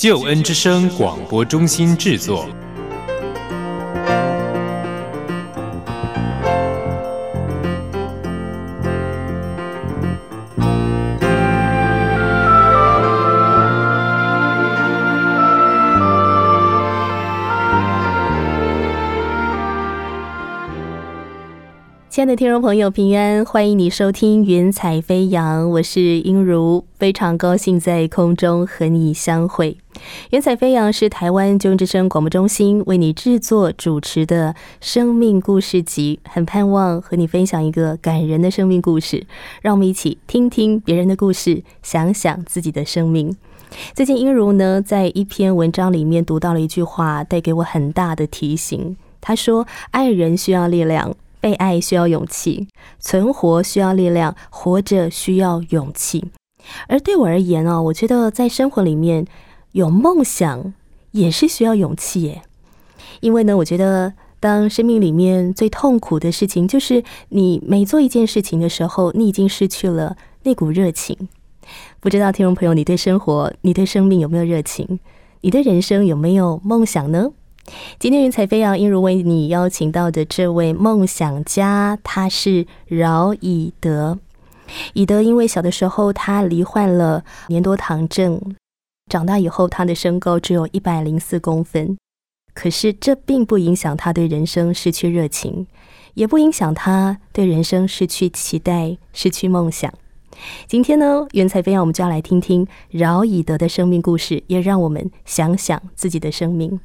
救恩之声广播中心制作。亲爱的听众朋友，平安，欢迎你收听《云彩飞扬》，我是英如，非常高兴在空中和你相会。《云彩飞扬》是台湾救援之声广播中心为你制作主持的生命故事集，很盼望和你分享一个感人的生命故事。让我们一起听听别人的故事，想想自己的生命。最近，英如呢在一篇文章里面读到了一句话，带给我很大的提醒。他说：“爱人需要力量。”被爱需要勇气，存活需要力量，活着需要勇气。而对我而言哦，我觉得在生活里面有梦想也是需要勇气耶。因为呢，我觉得当生命里面最痛苦的事情，就是你每做一件事情的时候，你已经失去了那股热情。不知道听众朋友，你对生活、你对生命有没有热情？你的人生有没有梦想呢？今天云彩飞扬，英如为你邀请到的这位梦想家，他是饶以德。以德因为小的时候他罹患了年多糖症，长大以后他的身高只有一百零四公分。可是这并不影响他对人生失去热情，也不影响他对人生失去期待、失去梦想。今天呢，云彩飞扬，我们就要来听听饶以德的生命故事，也让我们想想自己的生命。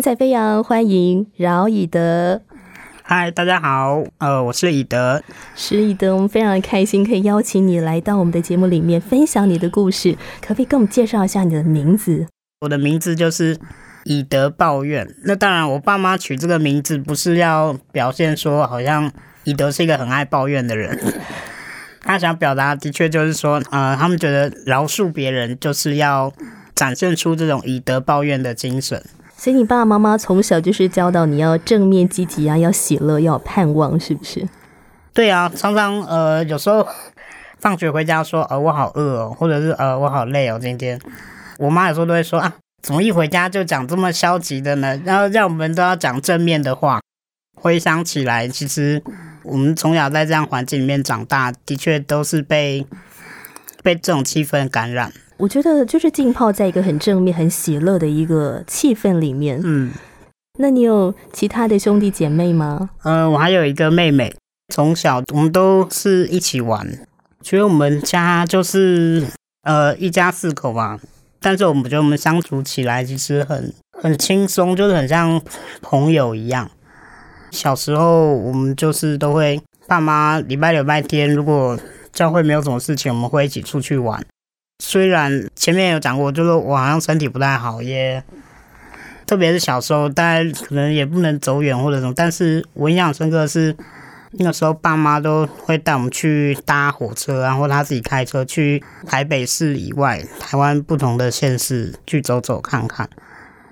云彩飞扬，欢迎饶以德。嗨，大家好，呃，我是以德，是以德，我们非常的开心可以邀请你来到我们的节目里面分享你的故事，可不可以跟我们介绍一下你的名字？我的名字就是以德抱怨。那当然，我爸妈取这个名字不是要表现说好像以德是一个很爱抱怨的人，他想表达的确就是说，呃，他们觉得饶恕别人就是要展现出这种以德报怨的精神。所以你爸爸妈妈从小就是教导你要正面积极啊，要喜乐，要盼望，是不是？对啊，常常呃，有时候放学回家说，呃，我好饿哦，或者是呃，我好累哦，今天我妈有时候都会说啊，怎么一回家就讲这么消极的呢？然后让我们都要讲正面的话。回想起来，其实我们从小在这样环境里面长大，的确都是被被这种气氛感染。我觉得就是浸泡在一个很正面、很喜乐的一个气氛里面。嗯，那你有其他的兄弟姐妹吗？呃，我还有一个妹妹，从小我们都是一起玩，所以我们家就是呃一家四口嘛。但是我们觉得我们相处起来其实很很轻松，就是很像朋友一样。小时候我们就是都会，爸妈礼拜六、礼拜天如果教会没有什么事情，我们会一起出去玩。虽然前面有讲过，就是我好像身体不太好，也特别是小时候，大家可能也不能走远或者什么。但是我印象深刻的是，那个时候爸妈都会带我们去搭火车，然后他自己开车去台北市以外、台湾不同的县市去走走看看。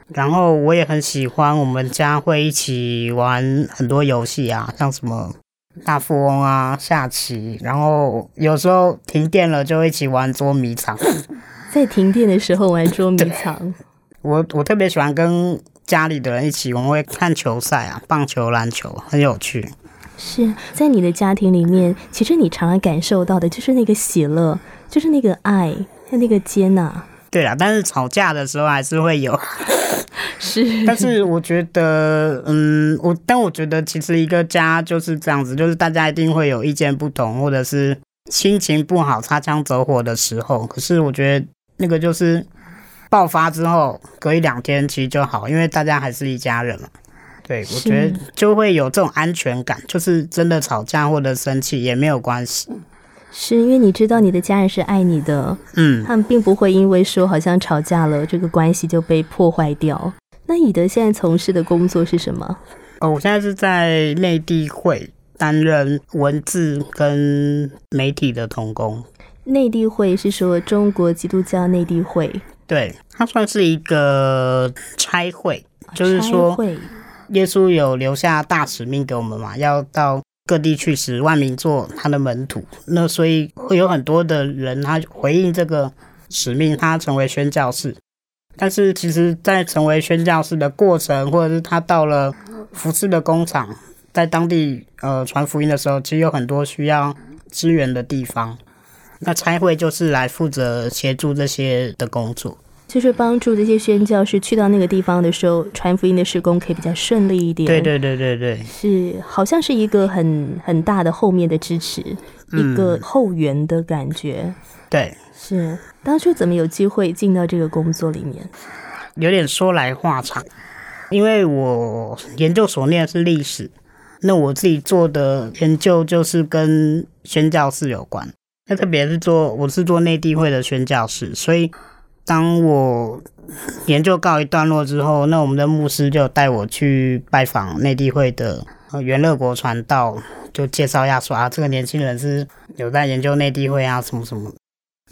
然后我也很喜欢，我们家会一起玩很多游戏啊，像什么。大富翁啊，下棋，然后有时候停电了就一起玩捉迷藏。在停电的时候玩捉迷藏，我我特别喜欢跟家里的人一起，我们会看球赛啊，棒球、篮球，很有趣。是在你的家庭里面，其实你常常感受到的就是那个喜乐，就是那个爱，和那个接纳。对啊，但是吵架的时候还是会有。是，但是我觉得，嗯，我但我觉得其实一个家就是这样子，就是大家一定会有意见不同，或者是心情不好、擦枪走火的时候。可是我觉得那个就是爆发之后，隔一两天其实就好，因为大家还是一家人嘛。对，我觉得就会有这种安全感，就是真的吵架或者生气也没有关系。是因为你知道你的家人是爱你的，嗯，他们并不会因为说好像吵架了，这个关系就被破坏掉。那以德现在从事的工作是什么？哦，我现在是在内地会担任文字跟媒体的同工。内地会是说中国基督教内地会，对，它算是一个差会，就是说会耶稣有留下大使命给我们嘛，要到各地去使万民做他的门徒。那所以会有很多的人，他回应这个使命，他成为宣教士。但是其实，在成为宣教士的过程，或者是他到了服饰的工厂，在当地呃传福音的时候，其实有很多需要支援的地方。那差会就是来负责协助这些的工作。就是帮助这些宣教士去到那个地方的时候，传福音的施工可以比较顺利一点。对对对对对，是好像是一个很很大的后面的支持，一个后援的感觉。对，是当初怎么有机会进到这个工作里面？有点说来话长，因为我研究所念的是历史，那我自己做的研究就是跟宣教士有关。那特别是做我是做内地会的宣教士，所以当我研究告一段落之后，那我们的牧师就带我去拜访内地会的元乐国传道，就介绍一下说啊，这个年轻人是有在研究内地会啊，什么什么。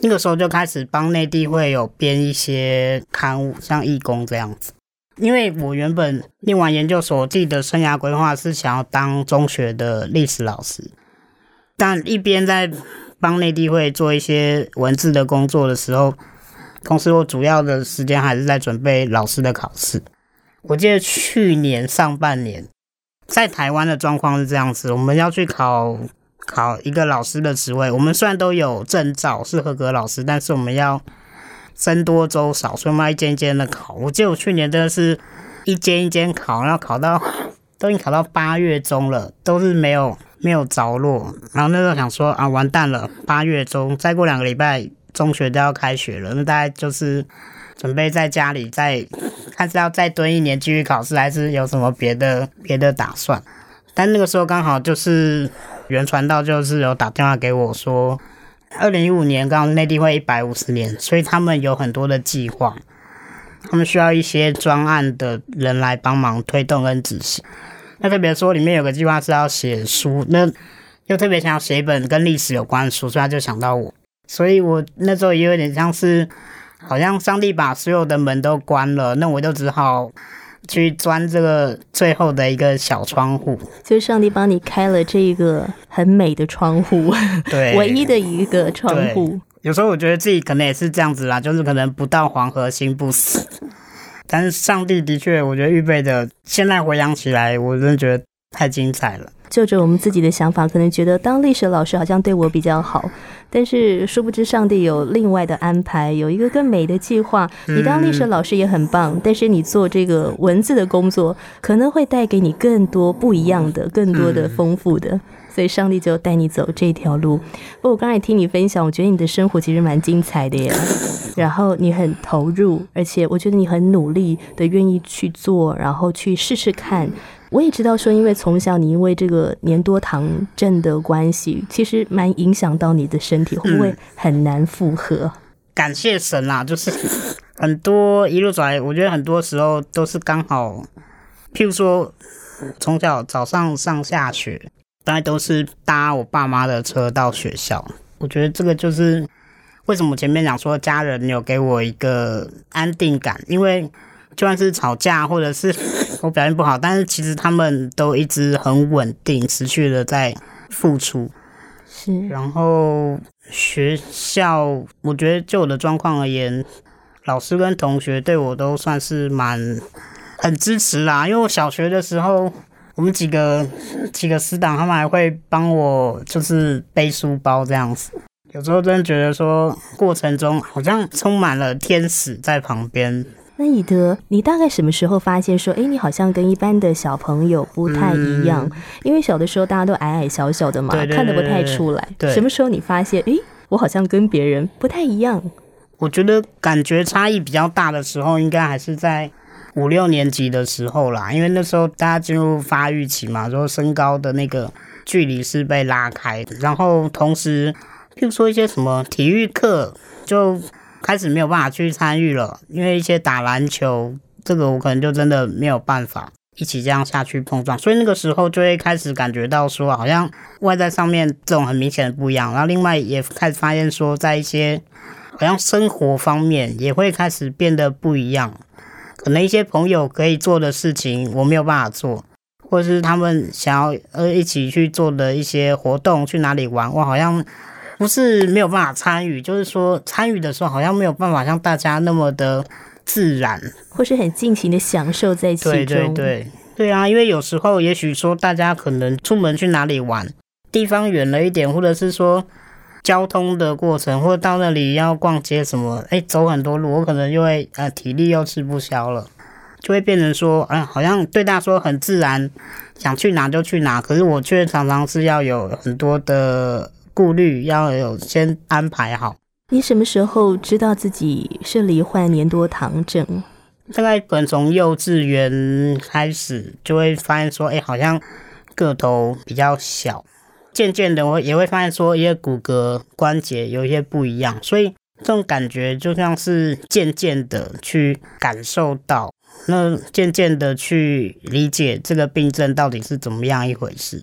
那个时候就开始帮内地会有编一些刊物，像义工这样子。因为我原本念完研究所，自己的生涯规划是想要当中学的历史老师，但一边在帮内地会做一些文字的工作的时候，同时我主要的时间还是在准备老师的考试。我记得去年上半年，在台湾的状况是这样子，我们要去考考一个老师的职位。我们虽然都有证照是合格老师，但是我们要僧多粥少，所以我们要一间一间的考。我记得我去年真的是一间一间考，然后考到 都已经考到八月中了，都是没有没有着落。然后那时候想说啊，完蛋了，八月中再过两个礼拜中学都要开学了，那大概就是准备在家里再看是要再蹲一年继续考试，还是有什么别的别的打算。但那个时候刚好就是原传道就是有打电话给我说，二零一五年刚好内地会一百五十年，所以他们有很多的计划，他们需要一些专案的人来帮忙推动跟执行。那特别说里面有个计划是要写书，那又特别想要写一本跟历史有关的书，所以他就想到我。所以我那时候也有点像是，好像上帝把所有的门都关了，那我就只好去钻这个最后的一个小窗户。就是上帝帮你开了这个很美的窗户，对，唯一的一个窗户。有时候我觉得自己可能也是这样子啦，就是可能不到黄河心不死。但是上帝的确，我觉得预备的，现在回想起来，我真的觉得太精彩了。就着我们自己的想法，可能觉得当历史老师好像对我比较好，但是殊不知上帝有另外的安排，有一个更美的计划。你当历史老师也很棒，但是你做这个文字的工作，可能会带给你更多不一样的、更多的丰富的。所以上帝就带你走这条路。不过我刚才听你分享，我觉得你的生活其实蛮精彩的耶。然后你很投入，而且我觉得你很努力的愿意去做，然后去试试看。我也知道说，因为从小你因为这个年多糖症的关系，其实蛮影响到你的身体，会不会很难负荷？感谢神啦，就是很多一路走来，我觉得很多时候都是刚好，譬如说从小早上上下学，大概都是搭我爸妈的车到学校。我觉得这个就是为什么前面讲说家人有给我一个安定感，因为就算是吵架或者是 我表现不好，但是其实他们都一直很稳定、持续的在付出。是，然后学校，我觉得就我的状况而言，老师跟同学对我都算是蛮很支持啦。因为我小学的时候，我们几个几个师长他们还会帮我就是背书包这样子。有时候真的觉得说，过程中好像充满了天使在旁边，那以德，你大概什么时候发现说，哎，你好像跟一般的小朋友不太一样？因为小的时候大家都矮矮小小的嘛，对对看得不太出来。对什么时候你发现，哎，我好像跟别人不太一样？我觉得感觉差异比较大的时候，应该还是在五六年级的时候啦，因为那时候大家进入发育期嘛，然后身高的那个距离是被拉开的，然后同时，譬如说一些什么体育课就开始没有办法去参与了，因为一些打篮球这个我可能就真的没有办法。一起这样下去碰撞，所以那个时候就会开始感觉到说，好像外在上面这种很明显的不一样，然后另外也开始发现说，在一些好像生活方面也会开始变得不一样，可能一些朋友可以做的事情我没有办法做，或者是他们想要呃一起去做的一些活动，去哪里玩，我好像不是没有办法参与，就是说参与的时候好像没有办法像大家那么的自然。或是很尽情的享受在其中？对对对对啊，因为有时候也许说大家可能出门去哪里玩，地方远了一点，或者是说交通的过程，或者到那里要逛街什么，哎，走很多路，我可能就会呃体力又吃不消了，就会变成说，哎、好像对大家说很自然，想去哪就去哪，可是我却常常是要有很多的顾虑，要有先安排好。你什么时候知道自己是罹患年多糖症？大概可能从幼稚园开始，就会发现说，哎、好像个头比较小，渐渐的我也会发现说，一些骨骼关节有一些不一样，所以这种感觉就像是渐渐的去感受到，那渐渐的去理解这个病症到底是怎么样一回事。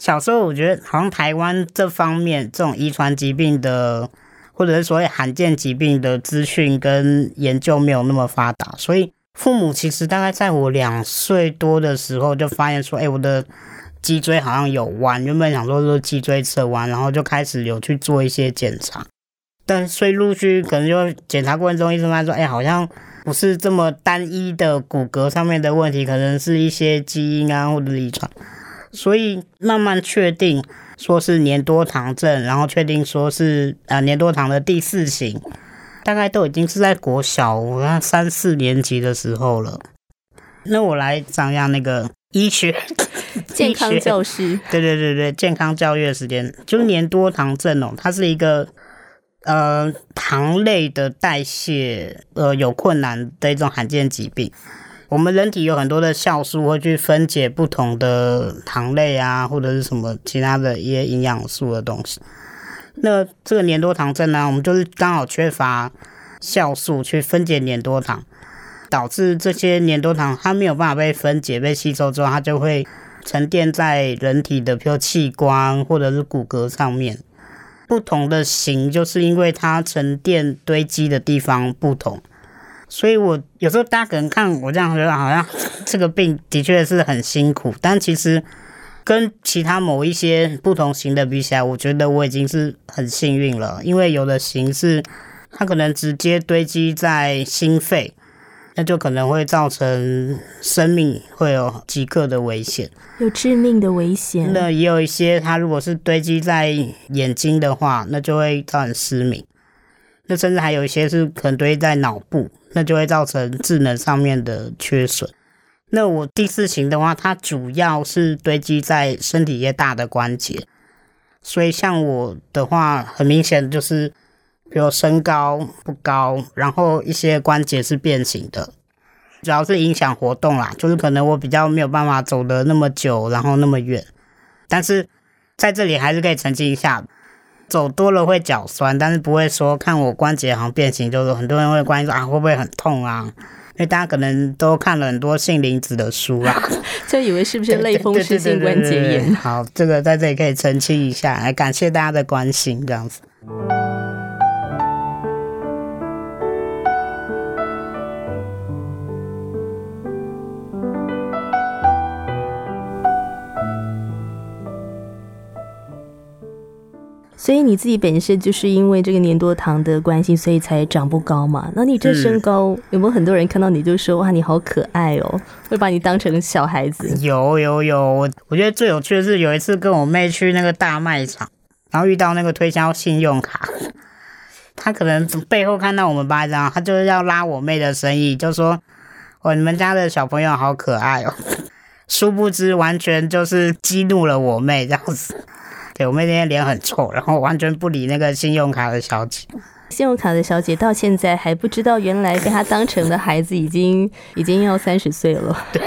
小时候我觉得好像台湾这方面这种遗传疾病的或者是所谓罕见疾病的资讯跟研究没有那么发达，所以父母其实大概在我两岁多的时候就发现说，哎、我的脊椎好像有弯，原本想说是脊椎侧弯，然后就开始有去做一些检查，但所以陆续可能就检查过程中，医生发现说，哎、好像不是这么单一的骨骼上面的问题，可能是一些基因啊或者遗传，所以慢慢确定。说是年多糖症，然后确定说是呃年多糖的第四型，大概都已经是在国小我看三四年级的时候了。那我来讲一下那个医学 健康教师，对对对对，健康教育的时间就是年多糖症哦，它是一个呃糖类的代谢呃有困难的一种罕见疾病。我们人体有很多的酵素会去分解不同的糖类啊，或者是什么其他的一些营养素的东西。那这个粘多糖症呢，我们就是刚好缺乏酵素去分解粘多糖，导致这些粘多糖它没有办法被分解、被吸收之后，它就会沉淀在人体的，比如器官或者是骨骼上面。不同的型，就是因为它沉淀堆积的地方不同。所以我有时候大家可能看我这样觉得好像这个病的确是很辛苦，但其实跟其他某一些不同型的比起来，我觉得我已经是很幸运了，因为有的型是它可能直接堆积在心肺，那就可能会造成生命会有即刻的危险。有致命的危险。那也有一些它如果是堆积在眼睛的话，那就会造成失明。那甚至还有一些是可能堆在脑部，那就会造成智能上面的缺损。那我第四型的话，它主要是堆积在身体一些大的关节，所以像我的话，很明显就是，比如身高不高，然后一些关节是变形的，主要是影响活动啦，就是可能我比较没有办法走得那么久，然后那么远，但是在这里还是可以澄清一下。走多了会脚酸，但是不会说看我关节好像变形，就是很多人会关心说啊会不会很痛啊？因为大家可能都看了很多杏林子的书啊，就以为是不是类风湿性关节炎？好，这个在这里可以澄清一下，来感谢大家的关心，这样子。所以你自己本身就是因为这个粘多糖的关系，所以才长不高嘛？那你这身高、有没有很多人看到你就说哇你好可爱哦，会把你当成小孩子？有有有，我觉得最有趣的是有一次跟我妹去那个大卖场，然后遇到那个推销信用卡，他可能背后看到我们班这样，他就是要拉我妹的生意，就说：“哦，你们家的小朋友好可爱哦。”殊不知，完全就是激怒了我妹这样子。对我妹那天脸很臭，然后完全不理那个信用卡的小姐。信用卡的小姐到现在还不知道，原来被她当成的孩子已经已经要三十岁了。对，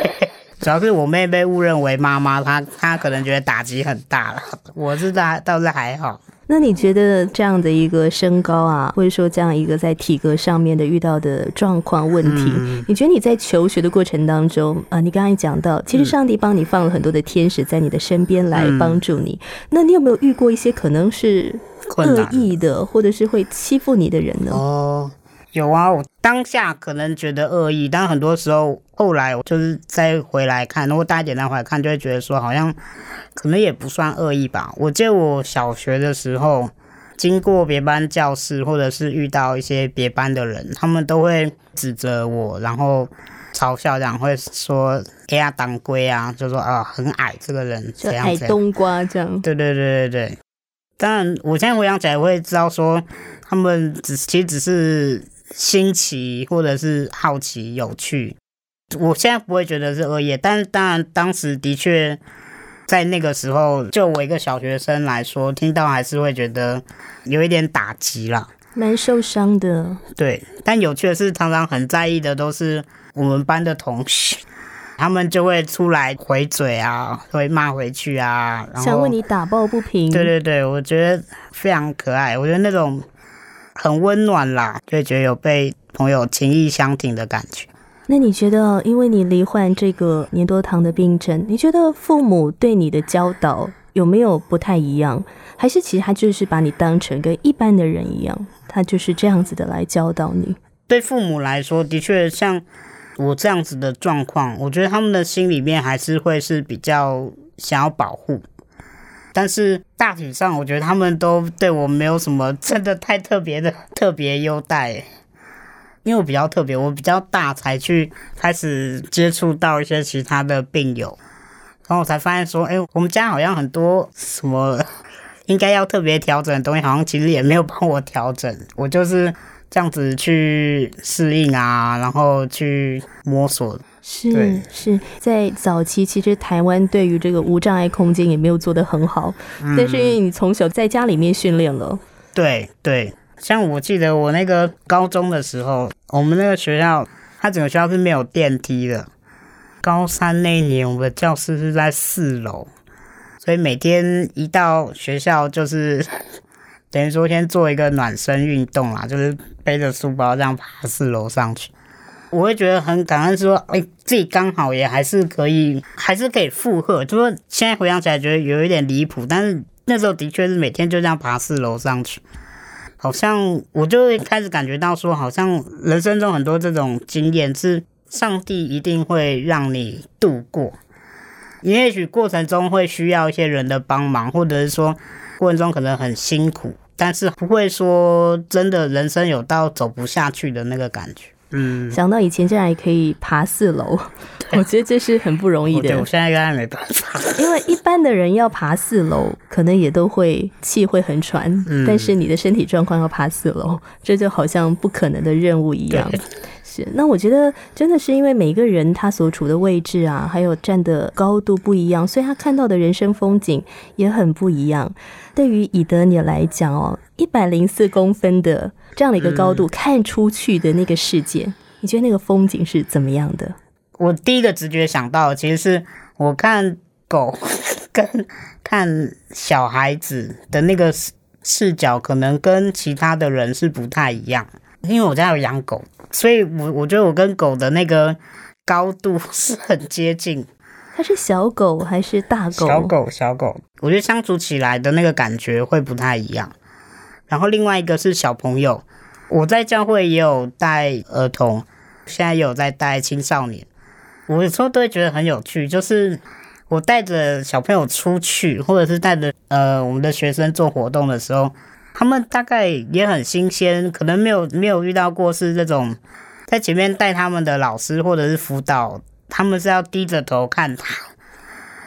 主要是我妹被误认为妈妈，她她可能觉得打击很大了。我是倒倒是还好。那你觉得这样的一个身高啊，或者说这样一个在体格上面的遇到的状况问题，你觉得你在求学的过程当中啊，你刚刚讲到，其实上帝帮你放了很多的天使在你的身边来帮助你，那你有没有遇过一些可能是恶意的，或者是会欺负你的人呢？哦。有啊，我当下可能觉得恶意，但很多时候后来我就是再回来看，如果大家简单回来看，就会觉得说好像可能也不算恶意吧。我记得我小学的时候，经过别班教室，或者是遇到一些别班的人，他们都会指责我，然后嘲笑，然后会说“哎呀，当归啊”，就说啊很矮这个人，就矮冬瓜这样。对对对对对。当然，我现在回想起来会知道说，他们只其实只是。新奇或者是好奇、有趣，我现在不会觉得是恶意，但是当然当时的确在那个时候，就我一个小学生来说，听到还是会觉得有一点打击啦，蛮受伤的。对，但有趣的是，常常很在意的都是我们班的同学，他们就会出来回嘴啊，会骂回去啊，想为你打抱不平。对对对，我觉得非常可爱，我觉得那种。很温暖啦，就觉得有被朋友情意相挺的感觉。那你觉得，因为你罹患这个粘多糖的病症，你觉得父母对你的教导有没有不太一样？还是其实他就是把你当成跟一般的人一样，他就是这样子的来教导你？对父母来说，的确像我这样子的状况，我觉得他们的心里面还是会是比较想要保护。但是大体上，我觉得他们都对我没有什么真的太特别的特别优待，因为我比较特别，我比较大才去开始接触到一些其他的病友，然后我才发现说，哎，我们家好像很多什么应该要特别调整的东西，好像其实也没有帮我调整，我就是这样子去适应啊，然后去摸索。是是在早期，其实台湾对于这个无障碍空间也没有做得很好，但是因为你从小在家里面训练了，对对，像我记得我那个高中的时候，我们那个学校，它整个学校是没有电梯的。高三那一年，我们的教室是在四楼，所以每天一到学校就是等于说先做一个暖身运动啦，就是背着书包这样爬四楼上去。我会觉得很感恩，说，哎，自己刚好也还是可以，还是可以负荷。就说现在回想起来，觉得有一点离谱，但是那时候的确是每天就这样爬四楼上去，好像我就会开始感觉到说，好像人生中很多这种经验是上帝一定会让你度过。也许过程中会需要一些人的帮忙，或者是说过程中可能很辛苦，但是不会说真的人生有到走不下去的那个感觉。嗯，想到以前竟然也可以爬四楼，我觉得这是很不容易的。我现在没办法，因为一般的人要爬四楼，可能也都会气会很喘。但是你的身体状况要爬四楼，这就好像不可能的任务一样。是，那我觉得真的是因为每个人他所处的位置啊，还有站的高度不一样，所以他看到的人生风景也很不一样。对于以德你来讲哦，一百零四公分的。这样的一个高度看出去的那个世界，你觉得那个风景是怎么样的？我第一个直觉想到，其实是我看狗 跟看小孩子的那个视视角，可能跟其他的人是不太一样。因为我家有养狗，所以我我觉得我跟狗的那个高度是很接近。它是小狗还是大狗？小狗，小狗。我觉得相处起来的那个感觉会不太一样。然后另外一个是小朋友，我在教会也有带儿童，现在也有在带青少年。我有时候都会觉得很有趣，就是我带着小朋友出去，或者是带着呃我们的学生做活动的时候，他们大概也很新鲜，可能没有没有遇到过是这种在前面带他们的老师或者是辅导，他们是要低着头看他，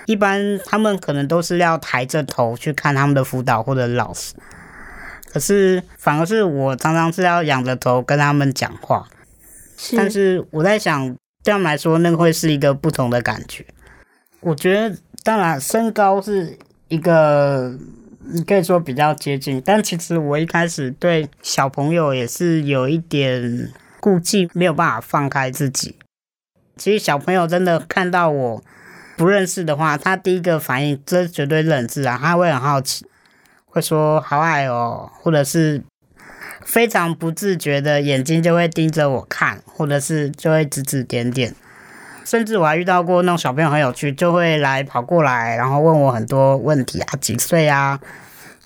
一般他们可能都是要抬着头去看他们的辅导或者老师。可是反而是我常常是要仰着头跟他们讲话。是，但是我在想，对他们来说，那个会是一个不同的感觉。我觉得，当然身高是一个，你可以说比较接近，但其实我一开始对小朋友也是有一点顾忌，没有办法放开自己。其实小朋友真的看到我不认识的话，他第一个反应这绝对认识啊，他会很好奇，会说好矮哦，或者是。非常不自觉的眼睛就会盯着我看，或者是就会指指点点，甚至我还遇到过那种小朋友很有趣，就会来跑过来，然后问我很多问题啊，几岁啊，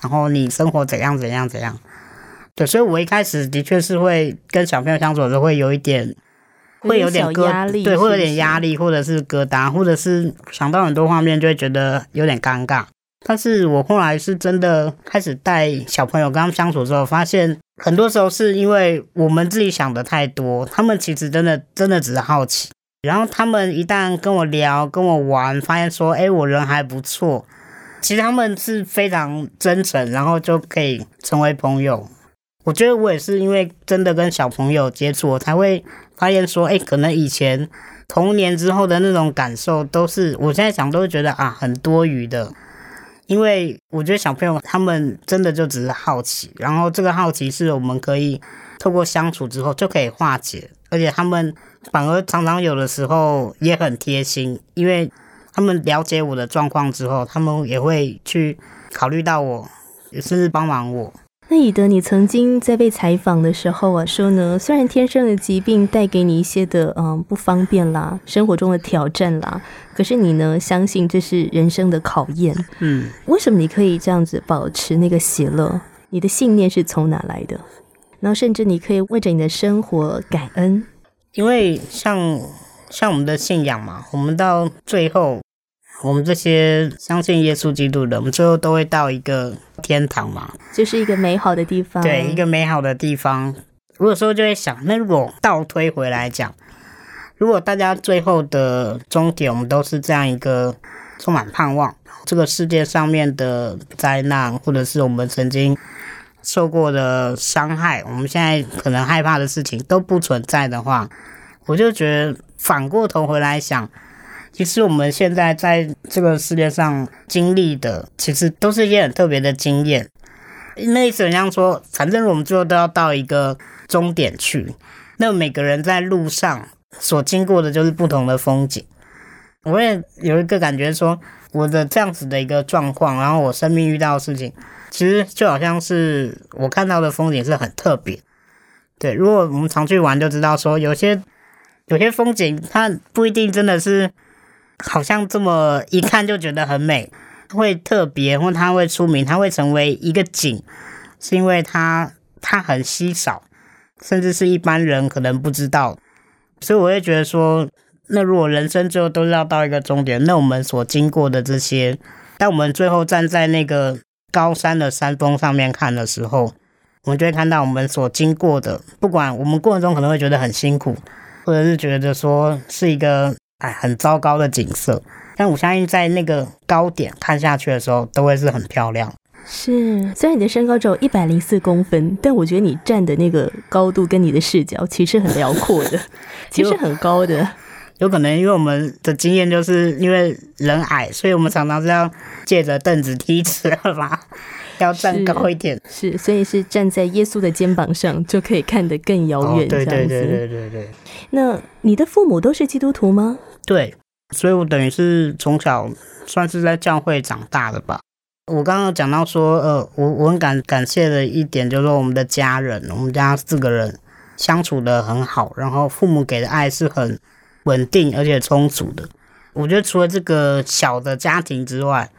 然后你生活怎样怎样怎样。对，所以我一开始的确是会跟小朋友相处的时候会有一点，会有点压力，对，会有点压力，或者是疙瘩，或者是想到很多画面就会觉得有点尴尬。但是我后来是真的开始带小朋友跟他们相处之后，发现很多时候是因为我们自己想的太多，他们其实真的真的只是好奇。然后他们一旦跟我聊、跟我玩，发现说，哎，我人还不错，其实他们是非常真诚，然后就可以成为朋友。我觉得我也是因为真的跟小朋友接触，我才会发现说，哎，可能以前童年之后的那种感受，都是我现在想都会觉得啊，很多余的。因为我觉得小朋友他们真的就只是好奇，然后这个好奇是我们可以透过相处之后就可以化解，而且他们反而常常有的时候也很贴心，因为他们了解我的状况之后，他们也会去考虑到我，甚至帮忙我。那以德，你曾经在被采访的时候啊，说呢，虽然天生的疾病带给你一些的嗯不方便啦，生活中的挑战啦，可是你呢，相信这是人生的考验。嗯，为什么你可以这样子保持那个喜乐？你的信念是从哪来的？然后甚至你可以为着你的生活感恩，因为像像我们的信仰嘛，我们到最后。我们这些相信耶稣基督的，我们最后都会到一个天堂嘛，就是一个美好的地方。对，一个美好的地方。如果说就会想，那如果倒推回来讲，如果大家最后的终点，我们都是这样一个充满盼望，这个世界上面的灾难，或者是我们曾经受过的伤害，我们现在可能害怕的事情都不存在的话，我就觉得反过头回来想。其实我们现在在这个世界上经历的，其实都是一些很特别的经验。那意思很像说，反正我们最后都要到一个终点去。那每个人在路上所经过的就是不同的风景。我也有一个感觉说，我的这样子的一个状况，然后我生命遇到的事情，其实就好像是我看到的风景是很特别。对，如果我们常去玩，就知道说有些有些风景，它不一定真的是。好像这么一看就觉得很美，会特别或它会出名，它会成为一个景，是因为它它很稀少，甚至是一般人可能不知道，所以我会觉得说，那如果人生最后都是要到一个终点，那我们所经过的这些，当我们最后站在那个高山的山峰上面看的时候，我们就会看到我们所经过的，不管我们过程中可能会觉得很辛苦，或者是觉得说是一个。哎，很糟糕的景色，但我相信在那个高点看下去的时候，都会是很漂亮。是，虽然你的身高只有一百零四公分，但我觉得你站的那个高度跟你的视角其实很辽阔的，其实很高的。有可能因为我们的经验就是因为人矮，所以我们常常是要借着凳子梯子吧，要站高一点。是，所以是站在耶稣的肩膀上就可以看得更遥远。对对对对对对。那你的父母都是基督徒吗？对，所以我等于是从小算是在教会长大的吧。我刚刚讲到说，呃，我我很感感谢的一点就是说，我们的家人，我们家四个人相处的很好，然后父母给的爱是很稳定而且充足的。我觉得除了这个小的家庭之外，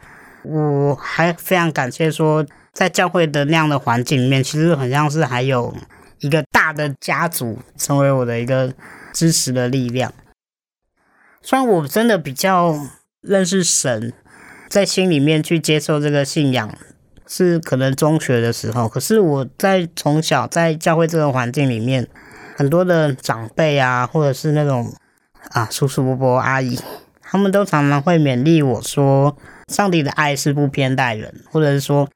我还非常感谢说，在教会的那样的环境里面，其实很像是还有一个大的家族成为我的一个支持的力量。虽然我真的比较认识神，在心里面去接受这个信仰，是可能中学的时候。可是我在从小在教会这个环境里面，很多的长辈啊，或者是那种啊叔叔伯伯阿姨，他们都常常会勉励我说，上帝的爱是不偏待人，或者是说，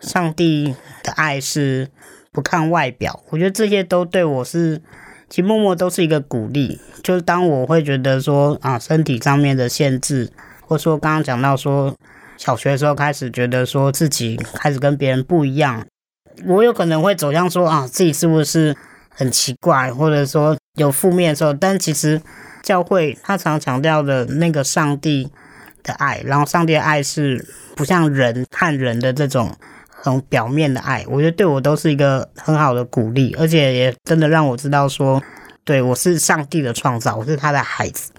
上帝的爱是不看外表，我觉得这些都对我是，其实默默都是一个鼓励。就是当我会觉得说啊，身体上面的限制，或说刚刚讲到说，小学的时候开始觉得说自己开始跟别人不一样，我有可能会走向说啊，自己是不是很奇怪，或者说有负面的时候，但其实教会他常强调的那个上帝的爱，然后上帝的爱是不像人看人的这种很表面的爱，我觉得对我都是一个很好的鼓励，而且也真的让我知道说，对我是上帝的创造，我是他的孩子，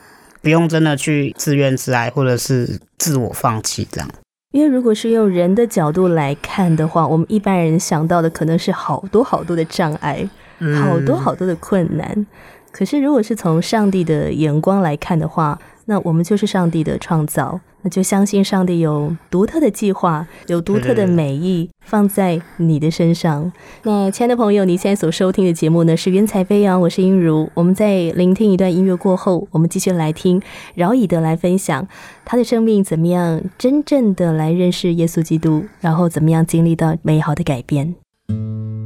不用真的去自怨自艾或者是自我放弃这样。因为如果是用人的角度来看的话，我们一般人想到的可能是好多好多的障碍，好多好多的困难。可是如果是从上帝的眼光来看的话，那我们就是上帝的创造，那就相信上帝有独特的计划，有独特的美意放在你的身上。那亲爱的朋友，你现在所收听的节目呢是《云彩飞扬》，我是英如。我们在聆听一段音乐过后，我们继续来听饶以德来分享他的生命怎么样真正的来认识耶稣基督，然后怎么样经历到美好的改变。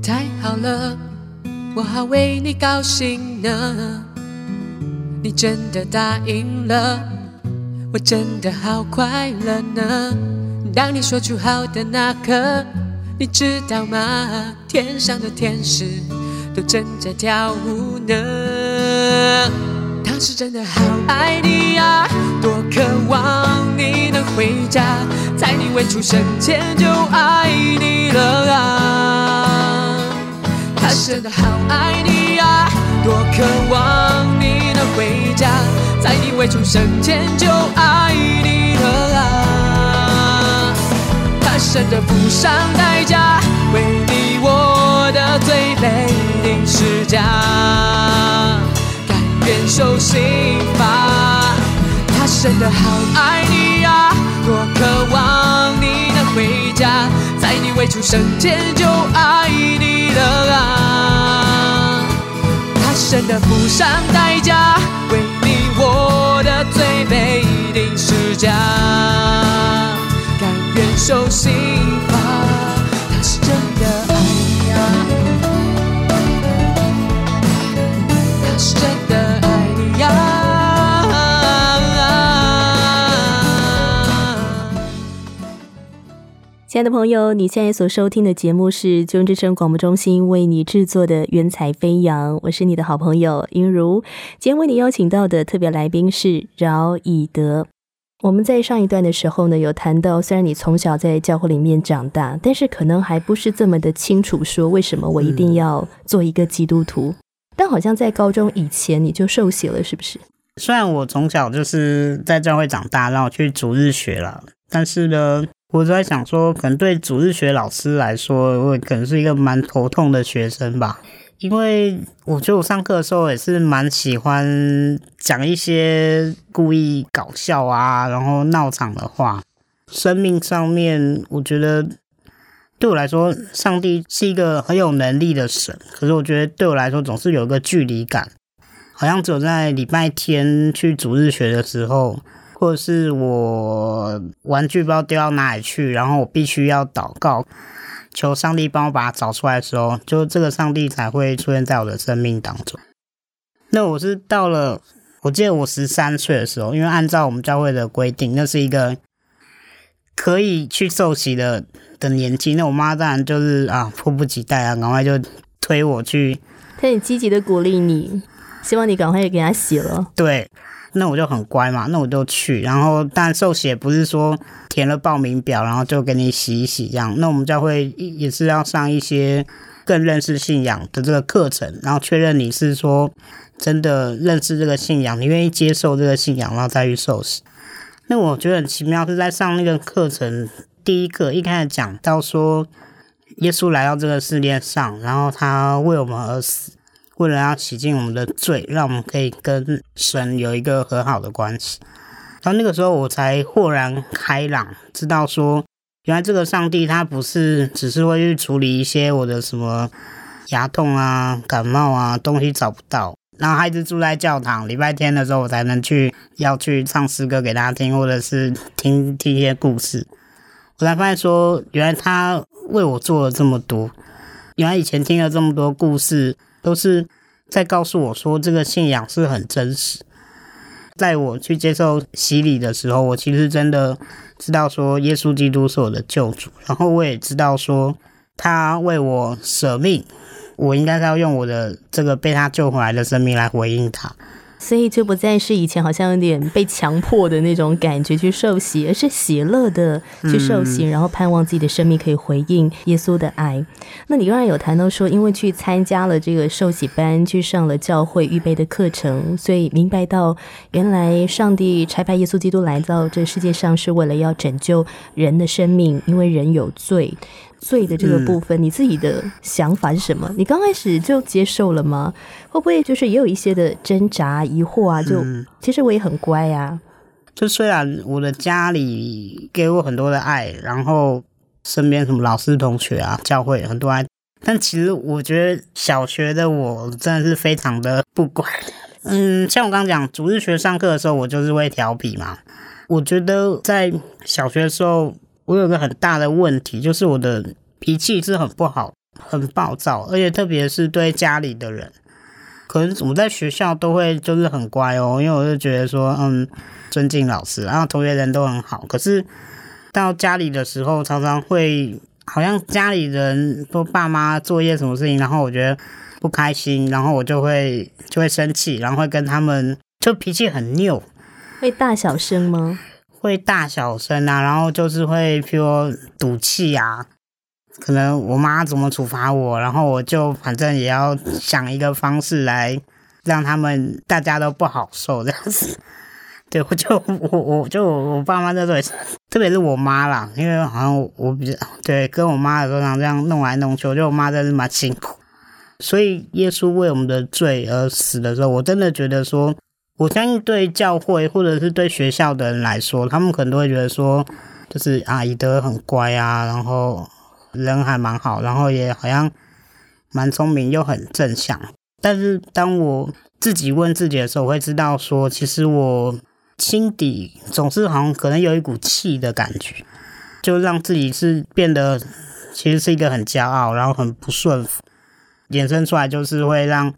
太好了，我好为你高兴呢。你真的答应了，我真的好快乐呢。当你说出好的那刻，你知道吗？天上的天使都正在跳舞呢。他是真的好爱你呀，多渴望你能回家，在你未出生前就爱你了啊。他真的好爱你呀，多渴望你能回家，在你未出生前就爱你了啊。他真的付上代价，为你我的罪被钉十架，甘愿受刑罚。他真的好爱你呀，多渴望你能回家，在你未出生前就爱你了啊。他真的付上代价，为你我的罪被钉十架，甘愿受刑罚。亲爱的朋友，你现在所收听的节目是中之声广播中心为你制作的《云彩飞扬》，我是你的好朋友英如。今天为你邀请到的特别来宾是饶以德。我们在上一段的时候呢，有谈到，虽然你从小在教会里面长大，但是可能还不是这么的清楚，说为什么我一定要做一个基督徒。但好像在高中以前你就受洗了，是不是？虽然我从小就是在教会长大，然后去主日学了，但是呢，我在想说，可能对主日学老师来说，我可能是一个蛮头痛的学生吧。因为我觉得我上课的时候也是蛮喜欢讲一些故意搞笑啊，然后闹场的话。生命上面，我觉得对我来说，上帝是一个很有能力的神，可是我觉得对我来说总是有一个距离感。好像只有在礼拜天去主日学的时候，或者是我玩具不知道丢到哪里去，然后我必须要祷告，求上帝帮我把它找出来的时候，就这个上帝才会出现在我的生命当中。那我是到了，我记得我十三岁的时候，因为按照我们教会的规定，那是一个可以去受洗的的年纪。那我妈当然就是啊，迫不及待啊，赶快就推我去他很积极的鼓励你，希望你赶快也给他洗了。对，那我就很乖嘛，那我就去。然后，但受洗不是说填了报名表，然后就给你洗一洗这样。那我们教会也是要上一些更认识信仰的这个课程，然后确认你是说真的认识这个信仰，你愿意接受这个信仰，然后再去受洗。那我觉得很奇妙，是在上那个课程第一课一开始讲到说，耶稣来到这个世界上，然后他为我们而死。为了要洗净我们的罪，让我们可以跟神有一个和好的关系。然后那个时候我才豁然开朗，知道说，原来这个上帝他不是只是会去处理一些我的什么牙痛啊、感冒啊，东西找不到，然后还一直住在教堂。礼拜天的时候我才能去要去唱诗歌给大家听，或者是听听一些故事。我才发现说，原来他为我做了这么多。原来以前听了这么多故事，都是在告诉我说，这个信仰是很真实。在我去接受洗礼的时候，我其实真的知道说，耶稣基督是我的救主，然后我也知道说，他为我舍命，我应该是要用我的这个被他救回来的生命来回应他。所以就不再是以前好像有点被强迫的那种感觉去受洗，而是喜乐的去受洗，然后盼望自己的生命可以回应耶稣的爱。那你刚才有谈到说，因为去参加了这个受洗班，去上了教会预备的课程，所以明白到原来上帝差派耶稣基督来到这世界上是为了要拯救人的生命，因为人有罪。罪的这个部分，你自己的想法是什么？你刚开始就接受了吗？会不会就是也有一些的挣扎、疑惑啊？就其实我也很乖呀。就虽然我的家里给我很多的爱，然后身边什么老师、同学啊、教会很多爱，但其实我觉得小学的我真的是非常的不乖。嗯，像我刚刚讲，主日学上课的时候，我就是会调皮嘛。我觉得在小学的时候。我有个很大的问题，就是我的脾气是很不好、很暴躁，而且特别是对家里的人，可能我在学校都会就是很乖哦，因为我就觉得说，嗯，尊敬老师，然后同学人都很好。可是到家里的时候，常常会好像家里人都爸妈做一些什么事情，然后我觉得不开心，然后我就会就会生气，然后会跟他们就脾气很拗，会大小声吗？会大小声啊，然后就是会，譬如赌气啊，可能我妈怎么处罚我，然后我就反正也要想一个方式来让他们大家都不好受这样子。对，我就我我就我爸妈在这里，特别是我妈啦，因为好像我比较对跟我妈的时候常这样弄来弄去，我觉得我妈真是蛮辛苦。所以耶稣为我们的罪而死的时候，我真的觉得说。我相信对教会或者是对学校的人来说，他们可能都会觉得说，就是啊，以德很乖啊，然后人还蛮好，然后也好像蛮聪明又很正向。但是当我自己问自己的时候，我会知道说，其实我心底总是好像可能有一股气的感觉，就让自己是变得其实是一个很骄傲，然后很不顺服，衍生出来就是会让。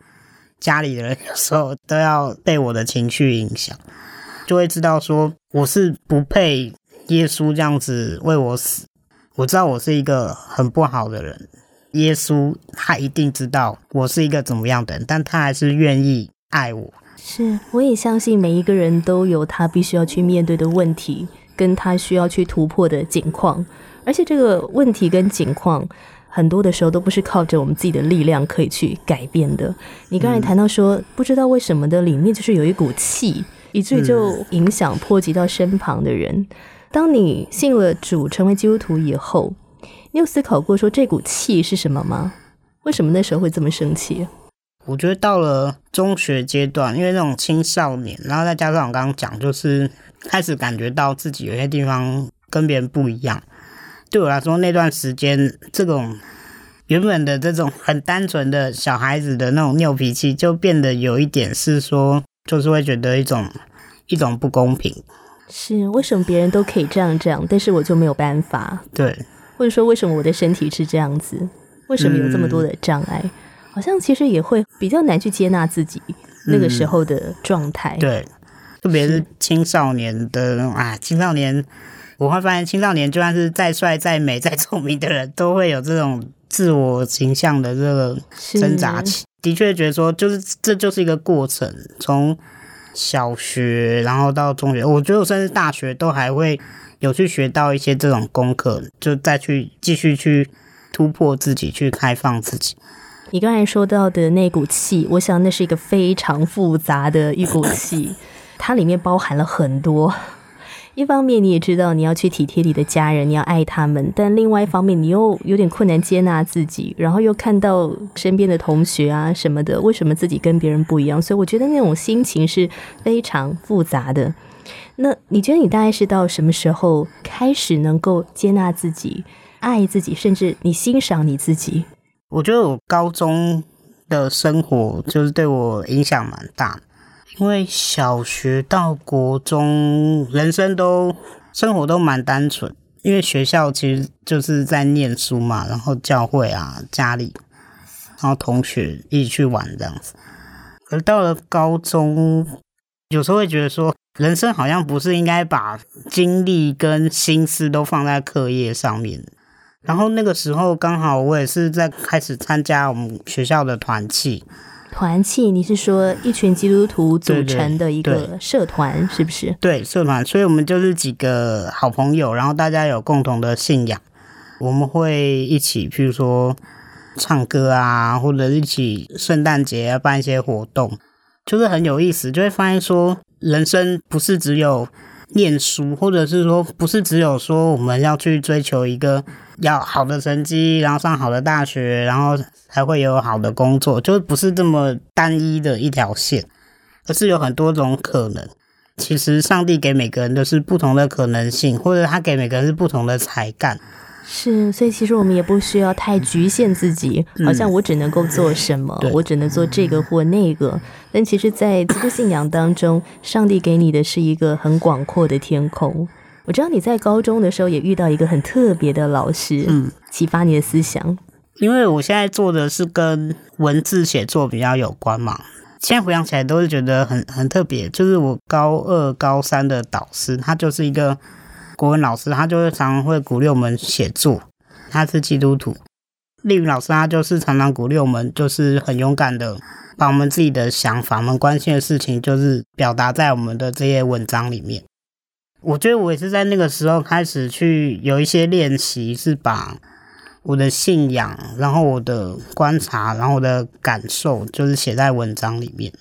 家里的人有时候都要被我的情绪影响，就会知道说我是不配耶稣这样子为我死。我知道我是一个很不好的人，耶稣他一定知道我是一个怎么样的人，但他还是愿意爱我。是，我也相信每一个人都有他必须要去面对的问题，跟他需要去突破的境况，而且这个问题跟境况。很多的时候都不是靠着我们自己的力量可以去改变的。你刚才谈到说，不知道为什么的里面就是有一股气，以至于就影响波及到身旁的人。当你信了主，成为基督徒以后，你有思考过说这股气是什么吗？为什么那时候会这么生气？我觉得到了中学阶段，因为那种青少年，然后再加上我刚刚讲，就是开始感觉到自己有些地方跟别人不一样。对我来说，那段时间，这种原本的这种很单纯的小孩子的那种拗脾气，就变得有一点是说，就是会觉得一种一种不公平。是为什么别人都可以这样这样，但是我就没有办法？对，或者说为什么我的身体是这样子？为什么有这么多的障碍？好像其实也会比较难去接纳自己那个时候的状态。对，特别是青少年的啊，青少年。我会发现，青少年就算是再帅、再美、再聪明的人，都会有这种自我形象的这个挣扎期。的确，觉得说，就是这就是一个过程，从小学然后到中学，我觉得我甚至大学都还会有去学到一些这种功课，就再去继续去突破自己，去开放自己。你刚才说到的那股气，我想那是一个非常复杂的一股气，它里面包含了很多。一方面你也知道你要去体贴你的家人，你要爱他们，但另外一方面你又有点困难接纳自己，然后又看到身边的同学啊什么的，为什么自己跟别人不一样？所以我觉得那种心情是非常复杂的。那你觉得你大概是到什么时候开始能够接纳自己、爱自己，甚至你欣赏你自己？我觉得我高中的生活就是对我影响蛮大。因为小学到国中，人生都生活都蛮单纯，因为学校其实就是在念书嘛，然后教会啊、家里，然后同学一起去玩这样子。而到了高中，有时候会觉得说，人生好像不是应该把精力跟心思都放在课业上面。然后那个时候刚好我也是在开始参加我们学校的团契，团契，你是说一群基督徒组成的一个社团，是不是？对社团，所以我们就是几个好朋友，然后大家有共同的信仰，我们会一起，譬如说唱歌啊，或者一起圣诞节啊办一些活动，就是很有意思，就会发现说，人生不是只有念书，或者是说不是只有说我们要去追求一个要好的成绩，然后上好的大学，然后才会有好的工作，就是不是这么单一的一条线，而是有很多种可能。其实上帝给每个人都是不同的可能性，或者他给每个人是不同的才干。是，所以其实我们也不需要太局限自己，好像我只能够做什么，对我只能做这个或那个。但其实，在基督信仰当中，上帝给你的是一个很广阔的天空。我知道你在高中的时候也遇到一个很特别的老师，嗯，启发你的思想。因为我现在做的是跟文字写作比较有关嘛，现在回想起来都是觉得很很特别。就是我高二、高三的导师，他就是一个国文老师，他就是常常会鼓励我们写作。他是基督徒，丽云老师他就是常常鼓励我们，就是很勇敢的把我们自己的想法、我们关心的事情，就是表达在我们的这些文章里面。我觉得我也是在那个时候开始去有一些练习，是把我的信仰，然后我的观察，然后我的感受，就是写在文章里面。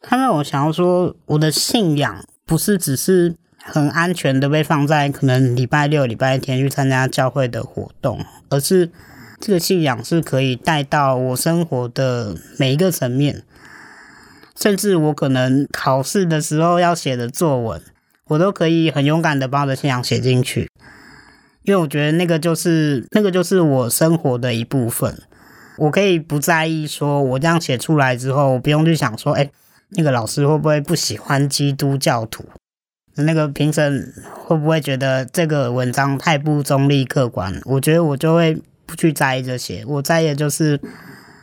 他让我想要说，我的信仰不是只是很安全的被放在可能礼拜六、礼拜天去参加教会的活动，而是这个信仰是可以带到我生活的每一个层面，甚至我可能考试的时候要写的作文，我都可以很勇敢的把我的信仰写进去。因为我觉得那个就是那个就是我生活的一部分，我可以不在意说我这样写出来之后，我不用去想说，哎，那个老师会不会不喜欢基督教徒？那个评审会不会觉得这个文章太不中立客观？我觉得我就会不去在意这些，我在意的就是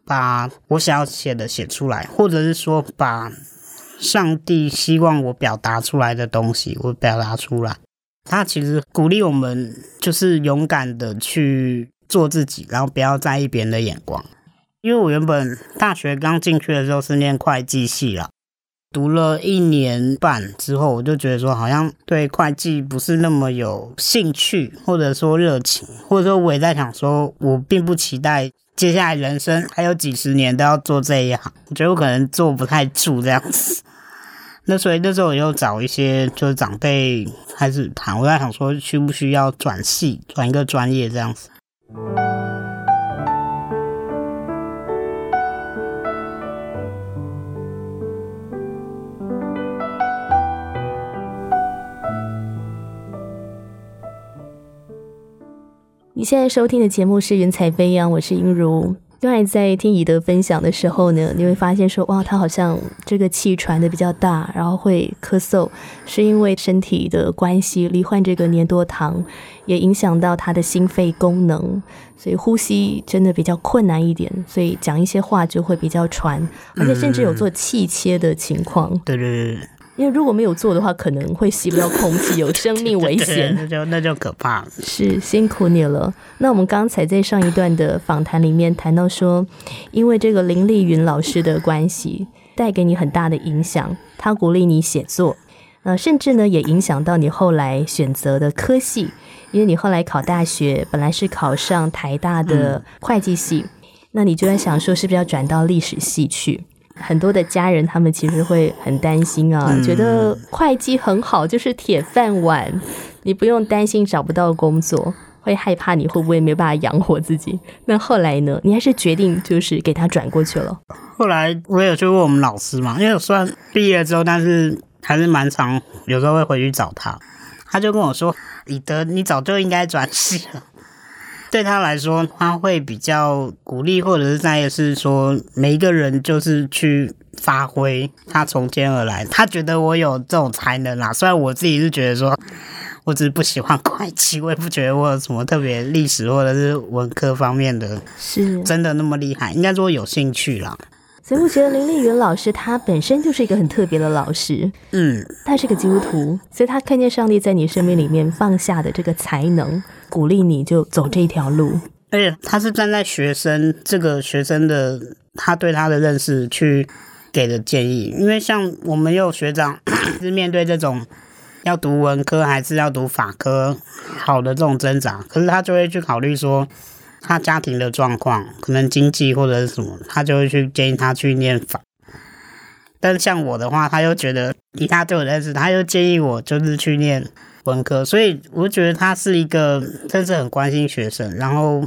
把我想要写的写出来，或者是说把上帝希望我表达出来的东西，我表达出来。他其实鼓励我们，就是勇敢的去做自己，然后不要在意别人的眼光。因为我原本大学刚进去的时候是念会计系啦，读了一年半之后，我就觉得说好像对会计不是那么有兴趣，或者说热情，或者说我也在想说，我并不期待接下来人生还有几十年都要做这一行，我觉得我可能做不太住这样子。那所以那时候我又找一些就是长辈开始谈，我在想说需不需要转系，转一个专业这样子。你现在收听的节目是《云彩飞扬》，我是英如。刚才在听以德分享的时候呢，你会发现说，哇，他好像这个气喘的比较大，然后会咳嗽，是因为身体的关系，罹患这个粘多糖，也影响到他的心肺功能，所以呼吸真的比较困难一点，所以讲一些话就会比较喘，而且甚至有做气切的情况。对对对对因为如果没有做的话，可能会吸不到空气，有 生命危，险。那就那就可怕了。是辛苦你了。那我们刚才在上一段的访谈里面谈到说，因为这个林丽云老师的关系，带给你很大的影响，他鼓励你写作，那甚至呢也影响到你后来选择的科系，因为你后来考大学本来是考上台大的会计系，那你就在想说是不是要转到历史系去？很多的家人他们其实会很担心啊，嗯觉得会计很好，就是铁饭碗，你不用担心找不到工作，会害怕你会不会没办法养活自己。那后来呢？你还是决定就是给他转过去了。后来我也有去问我们老师嘛，因为我虽然毕业之后，但是还是蛮常有时候会回去找他，他就跟我说：“李德，你早就应该转系了。”对他来说，他会比较鼓励，或者是在意的是说，每一个人就是去发挥他从天而来。他觉得我有这种才能啦，虽然我自己是觉得说，我只是不喜欢会计，我也不觉得我有什么特别历史或者是文科方面的是，真的那么厉害，应该说有兴趣啦。所以我觉得林丽云老师他本身就是一个很特别的老师，嗯，他是个基督徒，所以他看见上帝在你生命里面放下的这个才能，鼓励你就走这条路。而且他是站在学生这个学生的他对他的认识去给的建议，因为像我们有学长 是面对这种要读文科还是要读法科好的这种挣扎，可是他就会去考虑说他家庭的状况，可能经济或者是什么，他就会去建议他去念法。但是像我的话，他又觉得以他对我的认识，他又建议我就是去念文科，所以我觉得他是一个真是很关心学生，然后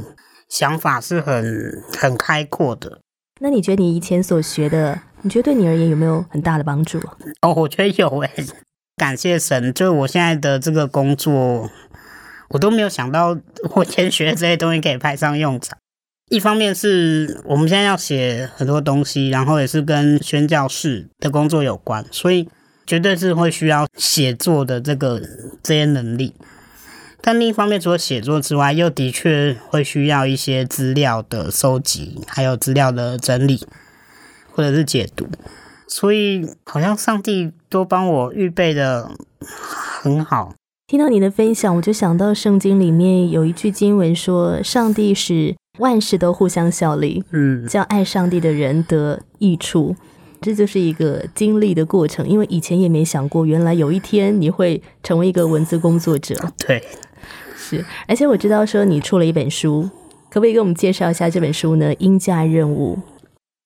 想法是很很开阔的。那你觉得你以前所学的，你觉得对你而言有没有很大的帮助？哦，我觉得有诶、感谢神，就是我现在的这个工作，我都没有想到我以前学的这些东西可以派上用场。一方面是我们现在要写很多东西，然后也是跟宣教士的工作有关，所以绝对是会需要写作的这个这些能力。但另一方面，除了写作之外，又的确会需要一些资料的收集，还有资料的整理或者是解读。所以好像上帝都帮我预备的很好。听到你的分享，我就想到圣经里面有一句经文说：“上帝使万事都互相效力，嗯，叫爱上帝的人得益处。”这就是一个经历的过程，因为以前也没想过，原来有一天你会成为一个文字工作者。对，是，而且我知道说你出了一本书，可不可以给我们介绍一下这本书呢？应价任务。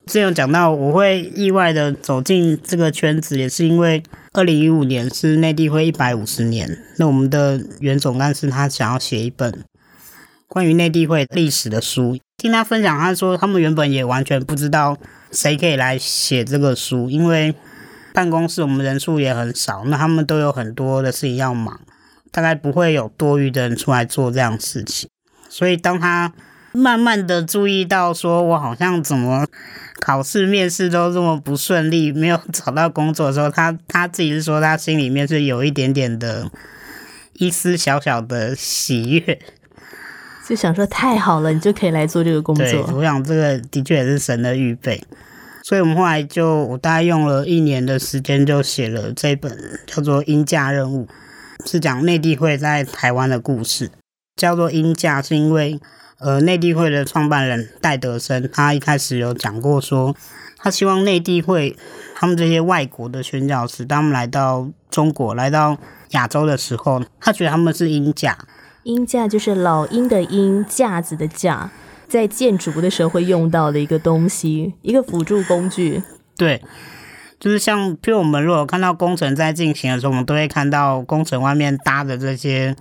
这样讲到，我会意外的走进这个圈子，也是因为二零一五年是内地会一百五十年。那我们的袁总干事他想要写一本关于内地会历史的书，听他分享，他说他们原本也完全不知道谁可以来写这个书，因为办公室我们人数也很少，那他们都有很多的事情要忙，大概不会有多余的人出来做这样事情。所以当他慢慢的注意到，说我好像怎么考试、面试都这么不顺利，没有找到工作的时候，他他自己是说，他心里面是有一点点的一丝小小的喜悦。就想说太好了，你就可以来做这个工，作。我想这个的确也是神的预备。所以我们后来就，我大概用了一年的时间，就写了这本叫做《英价任务》，是讲内地会在台湾的故事。叫做英价，是因为呃，内地会的创办人戴德生，他一开始有讲过说，他希望内地会他们这些外国的宣教师，当他们来到中国、来到亚洲的时候，他觉得他们是英价，鹰架就是老鹰的鹰，架子的架，在建筑的时候会用到的一个东西，一个辅助工具。对，就是像，譬如我们如果看到工程在进行的时候，我们都会看到工程外面搭的这些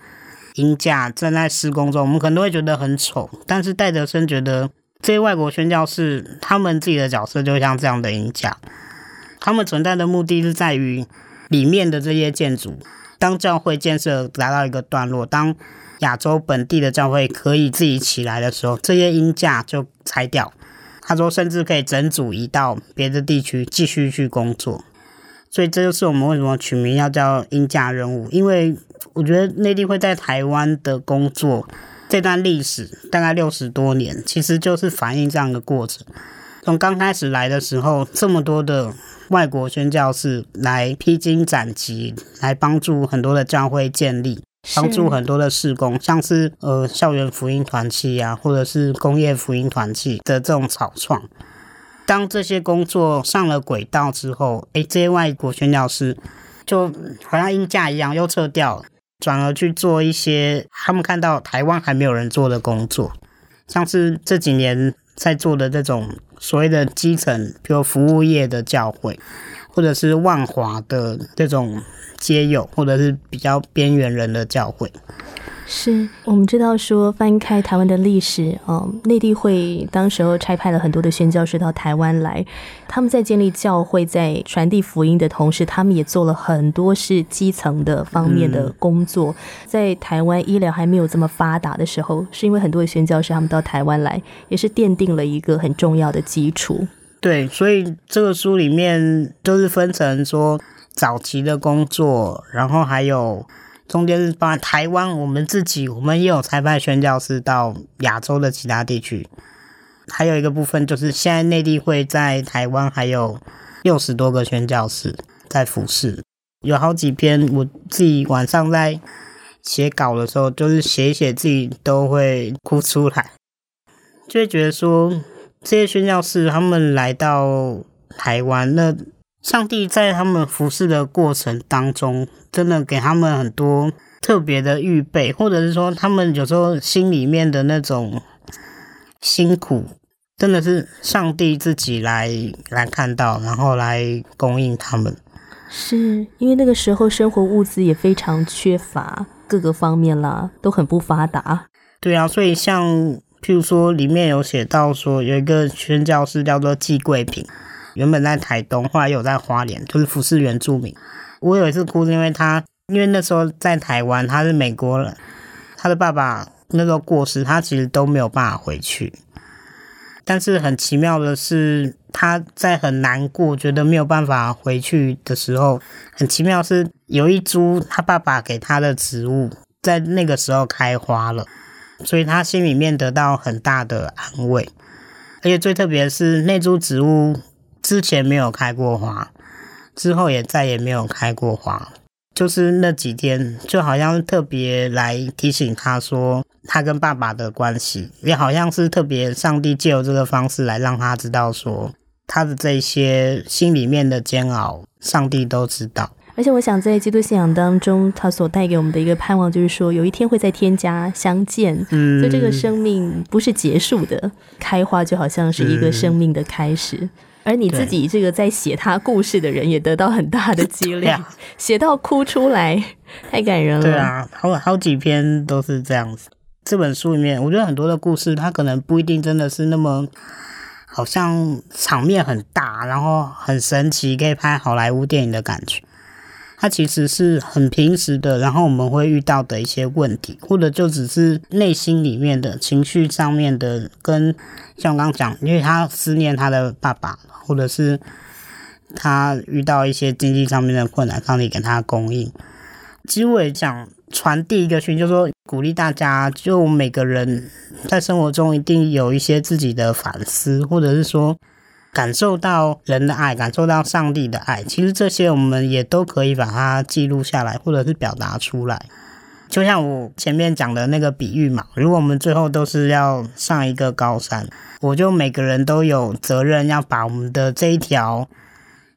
鹰架正在施工中，我们可能都会觉得很丑。但是戴德生觉得这些外国宣教士他们自己的角色就像这样的鹰架，他们存在的目的是在于里面的这些建筑，当教会建设达到一个段落，当亚洲本地的教会可以自己起来的时候，这些鹰架就拆掉。他说，甚至可以整组移到别的地区继续去工作。所以这就是我们为什么取名要叫“鹰架任务”，因为我觉得内地会在台湾的工作这段历史大概六十多年，其实就是反映这样的过程。从刚开始来的时候，这么多的外国宣教士来披荆斩棘，来帮助很多的教会建立，帮助很多的事工，像是呃校园福音团契啊，或者是工业福音团契的这种草创。当这些工作上了轨道之后，诶，这些外国宣教师就好像鹰架一样又撤掉了，转而去做一些他们看到台湾还没有人做的工作，像是这几年在做的这种所谓的基层，比如服务业的教会，或者是万华的这种街友，或者是比较边缘人的教会。是我们知道说，翻开台湾的历史，哦，内地会当时候差派了很多的宣教士到台湾来，他们在建立教会、在传递福音的同时，他们也做了很多是基层的方面的工作。在台湾医疗还没有这么发达的时候，是因为很多的宣教士他们到台湾来，也是奠定了一个很重要的基础。对，所以这个书里面都是分成说早期的工作，然后还有中间是包含台湾，我们自己我们也有裁判宣教士到亚洲的其他地区。还有一个部分就是现在内地会在台湾还有六十多个宣教士在服侍，有好几篇我自己晚上在写稿的时候，就是写一写自己都会哭出来，就会觉得说这些宣教士他们来到台湾，那上帝在他们服侍的过程当中，真的给他们很多特别的预备，或者是说他们有时候心里面的那种辛苦，真的是上帝自己来来看到，然后来供应他们。是因为那个时候生活物资也非常缺乏，各个方面啦都很不发达。对啊，所以像譬如说里面有写到说有一个宣教师叫做季贵平，原本在台东，后来有在花莲，就是服侍原住民。我有一次哭，是因为他因为那时候在台湾，他是美国人，他的爸爸那时候过世，他其实都没有办法回去。但是很奇妙的是，他在很难过、觉得没有办法回去的时候，很奇妙是有一株他爸爸给他的植物，在那个时候开花了，所以他心里面得到很大的安慰。而且最特别的是，那株植物之前没有开过花，之后也再也没有开过花。就是那几天，就好像特别来提醒他说，他跟爸爸的关系，也好像是特别上帝借由这个方式来让他知道说，他的这些心里面的煎熬，上帝都知道。而且我想，在基督信仰当中，他所带给我们的一个盼望，就是说有一天会在天家相见。嗯，所以这个生命不是结束的，开花就好像是一个生命的开始。而你自己这个在写他故事的人，也得到很大的激励，写到哭出来，太感人了。对啊，好好几篇都是这样子。这本书里面，我觉得很多的故事，它可能不一定真的是那么，好像场面很大，然后很神奇，可以拍好莱坞电影的感觉。它其实是很平时的，然后我们会遇到的一些问题，或者就只是内心里面的情绪上面的，跟像刚刚讲，因为他思念他的爸爸，或者是他遇到一些经济上面的困难，上帝给他供应。其实我也想传递一个讯息，就是说鼓励大家，就每个人在生活中一定有一些自己的反思，或者是说。感受到人的爱，感受到上帝的爱，其实这些我们也都可以把它记录下来，或者是表达出来。就像我前面讲的那个比喻嘛，如果我们最后都是要上一个高山，我就每个人都有责任要把我们的这一条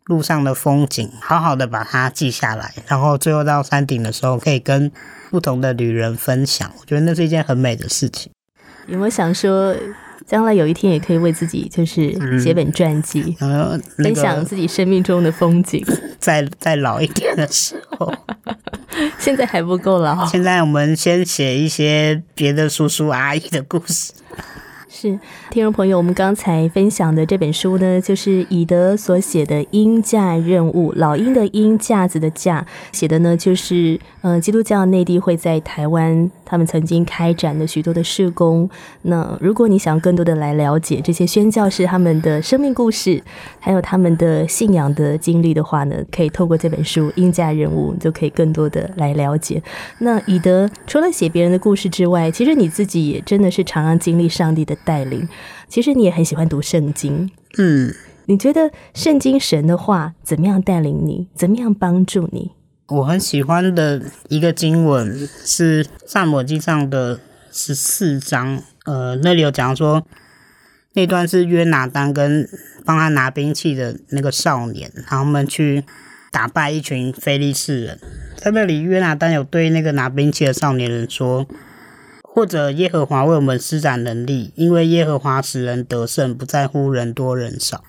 路上的风景好好的把它记下来，然后最后到山顶的时候可以跟不同的旅人分享。我觉得那是一件很美的事情。有没有想说？将来有一天也可以为自己就是写本传记，分享自己生命中的风景。再再老一点的时候，现在还不够老。现在我们先写一些别的叔叔阿姨的故事。是听众朋友，我们刚才分享的这本书呢，就是以德所写的《鹰架任务》，老鹰的鹰，架子的架，写的呢就是呃基督教内地会在台湾他们曾经开展的许多的事工。那如果你想更多的来了解这些宣教士他们的生命故事，还有他们的信仰的经历的话呢，可以透过这本书《鹰架任务》，你就可以更多的来了解。那以德除了写别人的故事之外，其实你自己也真的是常常经历上帝的。带领，其实你也很喜欢读圣经，嗯，你觉得圣经神的话怎么样带领你，怎么样帮助你？我很喜欢的一个经文是《萨摩记》上的十四章，呃，那里有讲说，那段是约拿丹跟帮他拿兵器的那个少年，然后们去打败一群非利士人，在那里约拿丹有对那个拿兵器的少年人说。或者耶和华为我们施展能力，因为耶和华使人得胜，不在乎人多人少。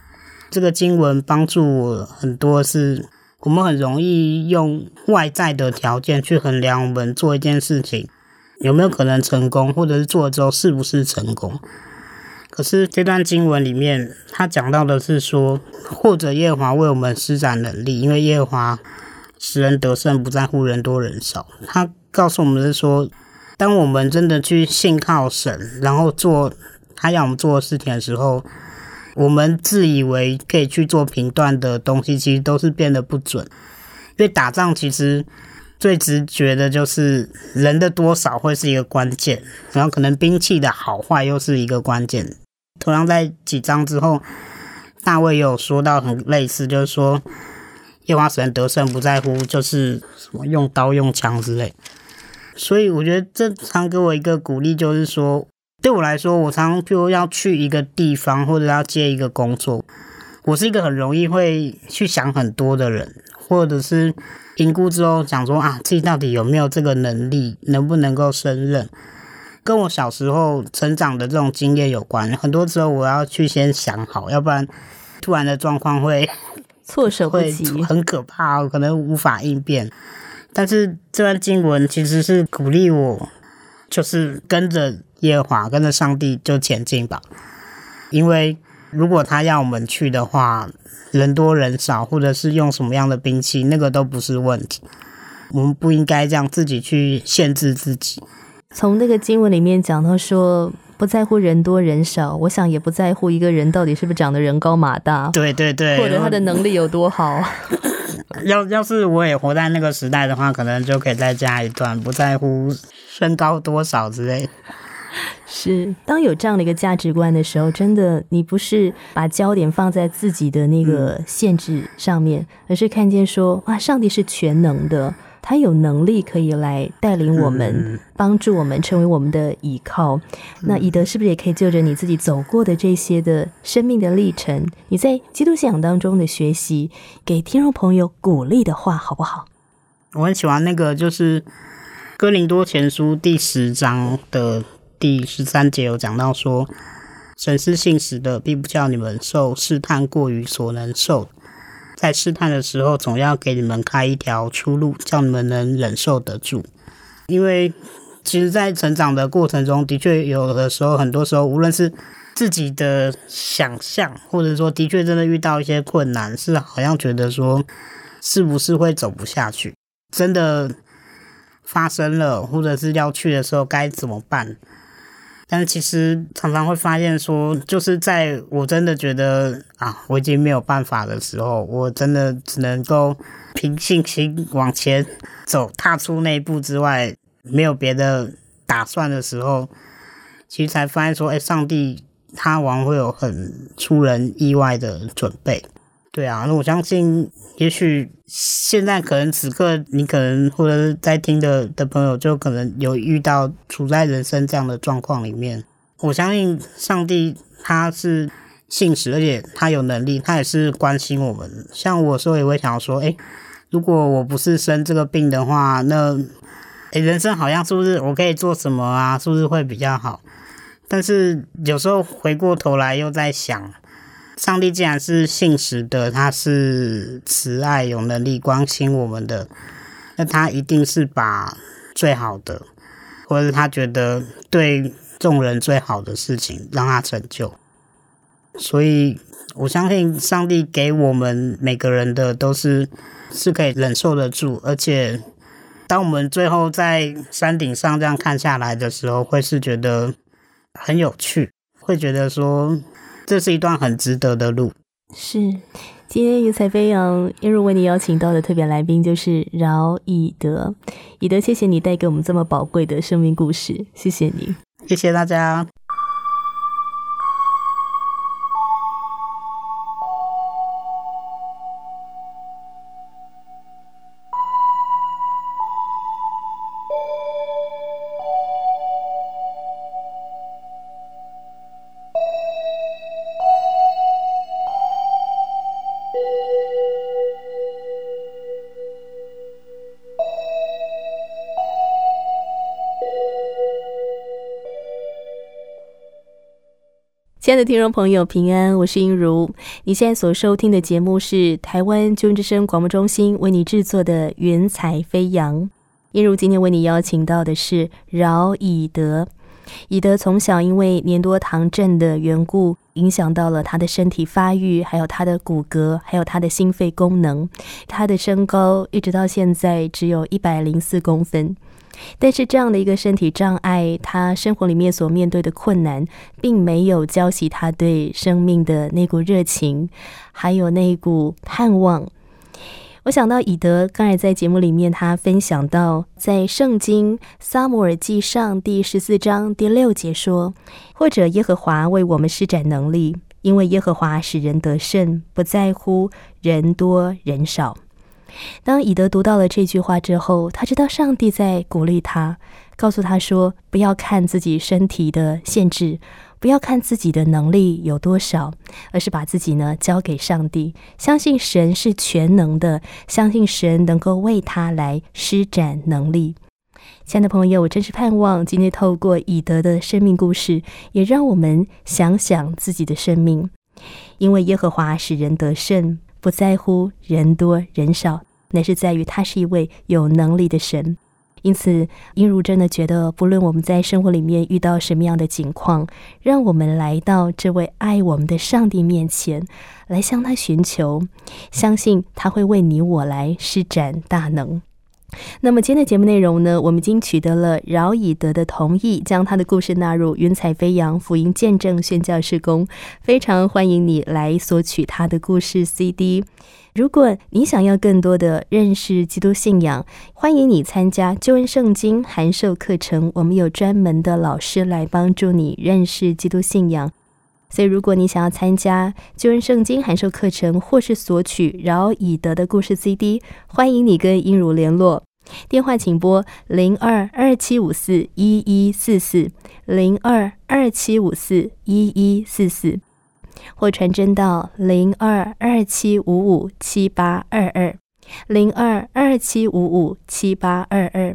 这个经文帮助我很多，是我们很容易用外在的条件去衡量我们做一件事情有没有可能成功，或者是做之后是不是成功。可是这段经文里面，他讲到的是说，或者耶和华为我们施展能力，因为耶和华使人得胜，不在乎人多人少。他告诉我们是说。当我们真的去信靠神，然后做他要我们做的事情的时候，我们自以为可以去做评断的东西，其实都是变得不准。因为打仗其实最直觉的就是人的多少会是一个关键，然后可能兵器的好坏又是一个关键。同样在几章之后，大卫有说到很类似，就是说夜华神得胜不在乎就是什么用刀用枪之类。所以我觉得这常给我一个鼓励，就是说对我来说，我常就要去一个地方或者要接一个工作，我是一个很容易会去想很多的人，或者是。评估之后，想说啊，自己到底有没有这个能力，能不能够胜任？跟我小时候成长的这种经验有关。很多时候，我要去先想好，要不然突然的状况会措手不及，很可怕，可能无法应变。但是这段经文其实是鼓励我，就是跟着耶和华，跟着上帝就前进吧。因为如果他要我们去的话，人多人少，或者是用什么样的兵器，那个都不是问题。我们不应该这样自己去限制自己。从那个经文里面讲到说，不在乎人多人少，我想也不在乎一个人到底是不是长得人高马大，对对对，或者他的能力有多好。要要是我也活在那个时代的话，可能就可以再加一段，不在乎身高多少之类。是，当有这样的一个价值观的时候，真的，你不是把焦点放在自己的那个限制上面，而是看见说，哇，上帝是全能的，他有能力可以来带领我们，帮助我们，成为我们的依靠。那以德是不是也可以就着你自己走过的这些的生命的历程，你在基督信仰当中的学习，给听众朋友鼓励的话，好不好？我很喜欢那个，就是哥林多前书第十章的。第十三节有讲到说，神是信实的，并不叫你们受试探过于所能受，在试探的时候，总要给你们开一条出路，叫你们能忍受得住。因为其实，在成长的过程中，的确有的时候，很多时候，无论是自己的想象，或者说的确真的遇到一些困难，是好像觉得说，是不是会走不下去？真的发生了，或者是要去的时候，该怎么办？但其实常常会发现，说就是在我真的觉得啊，我已经没有办法的时候，我真的只能够凭信心往前走，踏出那一步之外，没有别的打算的时候，其实才发现说，哎，上帝他往往会有很出人意外的准备。对啊，那我相信，也许现在可能此刻你可能或者是在听的的朋友，就可能有遇到处在人生这样的状况里面。我相信上帝他是信实，而且他有能力，他也是关心我们。像我说也会想说，哎，如果我不是生这个病的话，那哎，人生好像是不是我可以做什么啊？是不是会比较好？但是有时候回过头来又在想。上帝既然是信实的，他是慈爱、有能力、关心我们的，那他一定是把最好的，或者他觉得对众人最好的事情让他成就。所以我相信上帝给我们每个人的都是是可以忍受得住，而且当我们最后在山顶上这样看下来的时候，会是觉得很有趣，会觉得说。这是一段很值得的路。是，今天云彩飞扬，因如为你邀请到的特别来宾就是饶以德。以德，谢谢你带给我们这么宝贵的生命故事，谢谢你，谢谢大家。亲爱的听众朋友，平安，我是英如。你现在所收听的节目是台湾救援之声广播中心为你制作的《云彩飞扬》。英如今天为你邀请到的是饶以德。以德从小因为年多糖症的缘故，影响到了他的身体发育，还有他的骨骼，还有他的心肺功能。他的身高一直到现在只有一百零四公分。但是这样的一个身体障碍，他生活里面所面对的困难，并没有浇熄他对生命的那股热情，还有那股盼望。我想到以德刚才在节目里面，他分享到，在圣经撒母耳记上第十四章第六节说：“或者耶和华为我们施展能力，因为耶和华使人得胜，不在乎人多人少。”当以德读到了这句话之后，他知道上帝在鼓励他，告诉他说：“不要看自己身体的限制。”不要看自己的能力有多少，而是把自己呢交给上帝，相信神是全能的，相信神能够为他来施展能力。亲爱的朋友，我真是盼望今天透过以德的生命故事，也让我们想想自己的生命，因为耶和华使人得胜，不在乎人多人少，乃是在于他是一位有能力的神。因此，英如真的觉得，不论我们在生活里面遇到什么样的境况，让我们来到这位爱我们的上帝面前，来向他寻求，相信他会为你我来施展大能。那么今天的节目内容呢？我们已经取得了饶以德的同意，将他的故事纳入云彩飞扬福音见证宣教事工，非常欢迎你来索取他的故事 CD。如果你想要更多的认识基督信仰，欢迎你参加救恩圣经函授课程。我们有专门的老师来帮助你认识基督信仰。所以，如果你想要参加救恩圣经函授课程，或是索取饶以德的故事 CD，欢迎你跟英如联络。电话请拨零二二七五四一一四四零二二七五四一一四四。或传真到零二二七五五七八二二零二二七五五七八二二，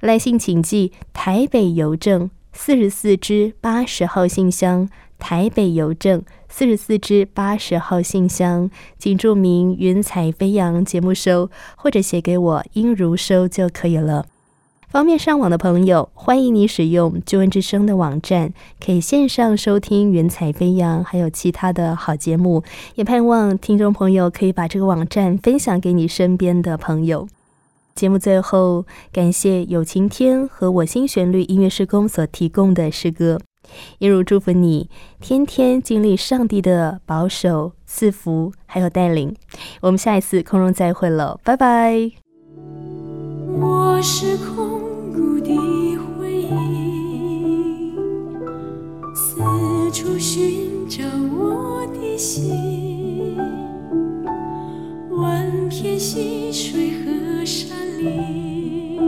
来信请寄台北邮政四十四支八十号信箱，台北邮政四十四支八十号信箱，请注明“云彩飞扬”节目收，或者写给我“音如收”就可以了。方便上网的朋友，欢迎你使用救恩之声的网站，可以线上收听《云彩飞扬》，还有其他的好节目。也盼望听众朋友可以把这个网站分享给你身边的朋友。节目最后，感谢有晴天和我心旋律音乐施工所提供的诗歌，一如祝福你天天经历上帝的保守、赐福还有带领。我们下一次空中再会了，拜拜。我是空。故的回忆，四处寻找我的心，万片溪水和山林，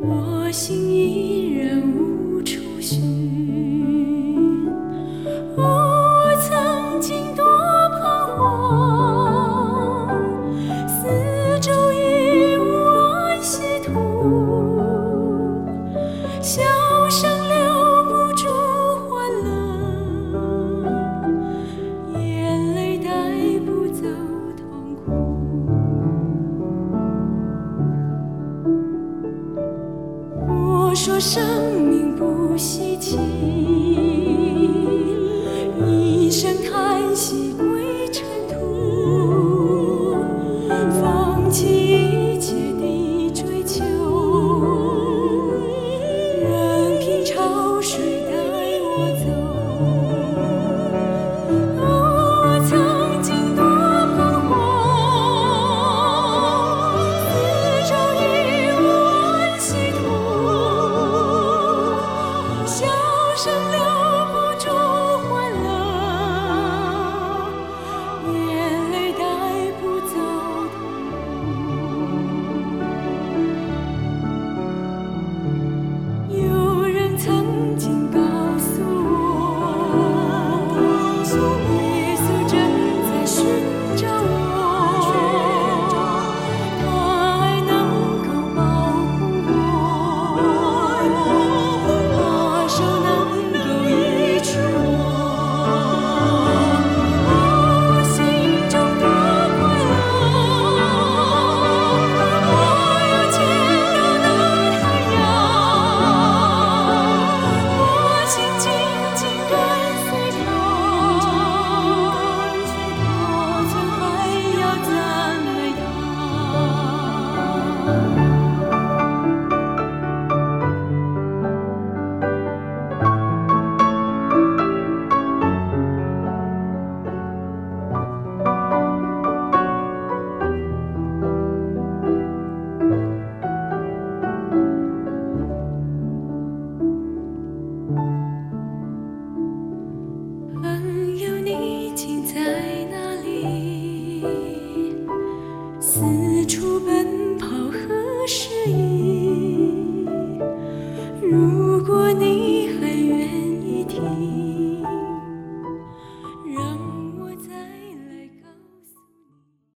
我心依然无说生命不稀奇。